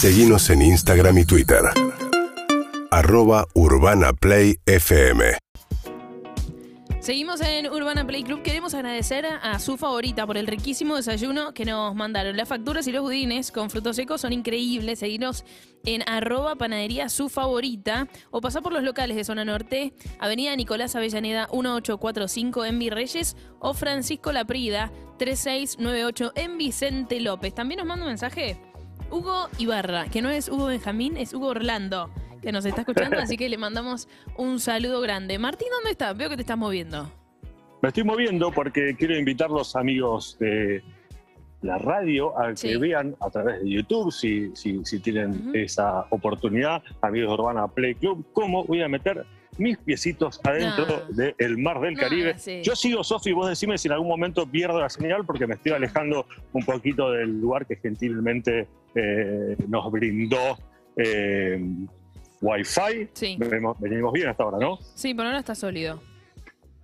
Seguimos en Instagram y Twitter. Arroba Urbana Play FM. Seguimos en Urbana Play Club. Queremos agradecer a su favorita por el riquísimo desayuno que nos mandaron. Las facturas y los budines con frutos secos son increíbles. Seguinos en arroba panadería su favorita o pasar por los locales de Zona Norte, Avenida Nicolás Avellaneda 1845 en Virreyes o Francisco Laprida 3698 en Vicente López. También nos manda un mensaje Hugo Ibarra, que no es Hugo Benjamín, es Hugo Orlando que nos está escuchando, así que le mandamos un saludo grande. Martín, ¿dónde estás? Veo que te estás moviendo. Me estoy moviendo porque quiero invitar a los amigos de la radio a que vean a través de YouTube, si, si, si tienen esa oportunidad, amigos de Urbana Play Club, cómo voy a meter mis piecitos adentro del mar del Caribe. Yo sigo, Sofi, vos decime si en algún momento pierdo la señal porque me estoy alejando un poquito del lugar que gentilmente eh, nos brindó eh, Wi-Fi. Sí. Venimos, bien hasta ahora, ¿no? Sí, por ahora está sólido.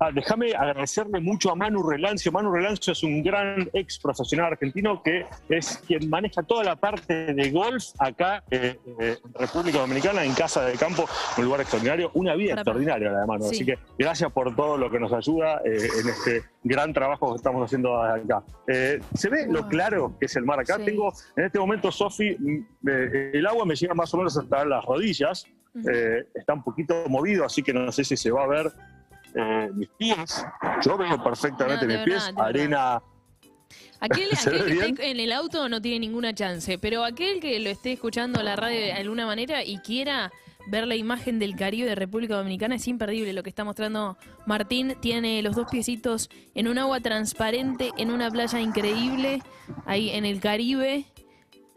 Ah, déjame agradecerle mucho a Manu Relancio. Manu Relancio es un gran ex profesional argentino que es quien maneja toda la parte de golf acá eh, eh, en República Dominicana, en Casa de Campo, un lugar extraordinario, una vida extraordinaria la de Manu. Así que gracias por todo lo que nos ayuda eh, en este gran trabajo que estamos haciendo acá. ¿Se ve lo claro que es el mar acá? Tengo en este momento, Sofi, mm, el agua me llega más o menos hasta las rodillas. está un poquito movido, así que no sé si se va a ver eh, mis pies. Yo veo perfectamente mis pies, arena. Aquel, que esté en el auto no tiene ninguna chance, pero aquel que lo esté escuchando la radio de alguna manera y quiera ver la imagen del Caribe de República Dominicana es imperdible lo que está mostrando Martín. Tiene los dos piecitos en un agua transparente, en una playa increíble, ahí en el Caribe,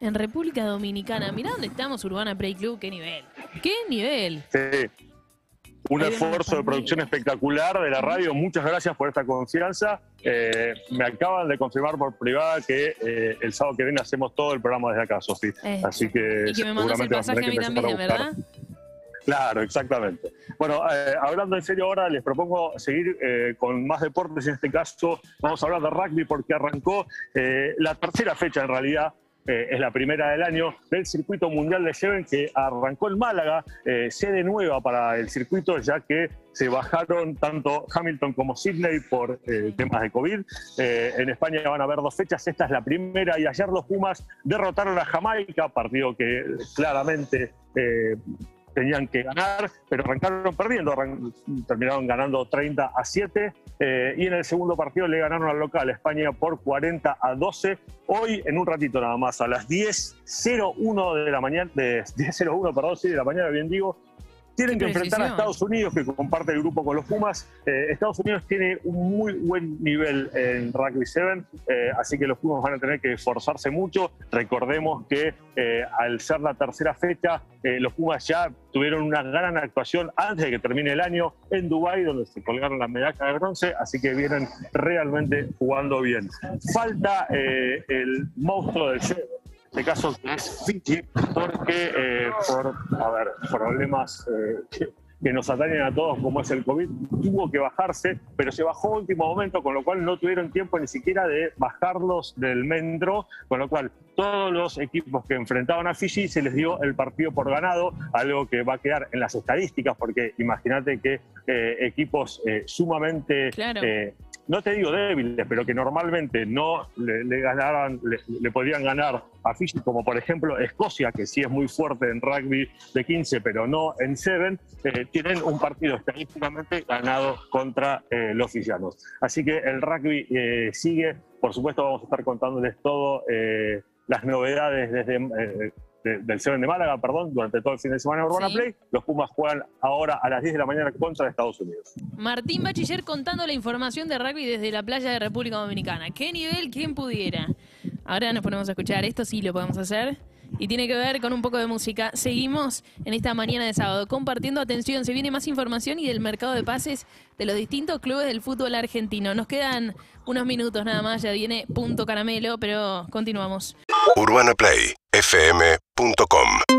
en República Dominicana. Mirá dónde estamos, Urbana Play Club, qué nivel. ¿Qué nivel? Sí un esfuerzo de producción espectacular de la radio. Muchas gracias por esta confianza. Eh, me acaban de confirmar por privada que eh, el sábado que viene hacemos todo el programa desde acá, Sofía. Eh, Así que, y que me mandas el pasaje a mí también, ¿verdad? Claro, exactamente. Bueno, hablando en serio ahora, les propongo seguir con más deportes. En este caso, vamos a hablar de rugby porque arrancó la tercera fecha en realidad eh, es la primera del año, del circuito mundial de Seven que arrancó en Málaga, eh, sede nueva para el circuito, ya que se bajaron tanto Hamilton como Sydney por eh, temas de COVID. en España van a haber dos fechas, esta es la primera y ayer los Pumas derrotaron a Jamaica, partido que claramente tenían que ganar, pero arrancaron perdiendo, terminaron ganando 30 a 7 eh, y en el segundo partido le ganaron al local España por 40 a 12. Hoy, en un ratito nada más, a las 10.01 de la mañana, de 10.01, perdón, sí, de la mañana, bien digo, tienen que enfrentar a Estados Unidos, que comparte el grupo con los Pumas. Eh, Estados Unidos tiene un muy buen nivel en Rugby 7, eh, así que los Pumas van a tener que esforzarse mucho. Recordemos que eh, al ser la tercera fecha, los Pumas ya tuvieron una gran actuación antes de que termine el año en Dubái, donde se colgaron la medalla de bronce, así que vienen realmente jugando bien. Falta el monstruo del Seven este caso es Fiji, porque eh, por a ver, problemas eh, que, nos atañen a todos, como es el COVID, tuvo que bajarse, pero se bajó a último momento, con lo cual no tuvieron tiempo ni siquiera de bajarlos del Mendro, con lo cual todos los equipos que enfrentaban a Fiji se les dio el partido por ganado, algo que va a quedar en las estadísticas, porque imagínate que eh, equipos sumamente no te digo débiles, pero que normalmente no le, ganaban, le, podían ganar a Fiji, como por ejemplo Escocia, que sí es muy fuerte en rugby de 15, pero no en 7, eh, tienen un partido estadísticamente ganado contra eh, los fijianos. Así que el rugby eh, sigue, por supuesto vamos a estar contándoles todo las novedades desde del 7 de Málaga, perdón, durante todo el fin de semana en Urbana Play. Los Pumas juegan ahora a las 10 de la mañana contra Estados Unidos. Martín Bachiller contando la información de rugby desde la playa de República Dominicana. ¿Qué nivel? ¿Quién pudiera? Ahora nos ponemos a escuchar esto, sí lo podemos hacer. Y tiene que ver con un poco de música. Seguimos en esta mañana de sábado compartiendo atención. Se viene más información y del mercado de pases de los distintos clubes del fútbol argentino. Nos quedan unos minutos nada más, ya viene punto caramelo, pero continuamos. UrbanaPlayFM.com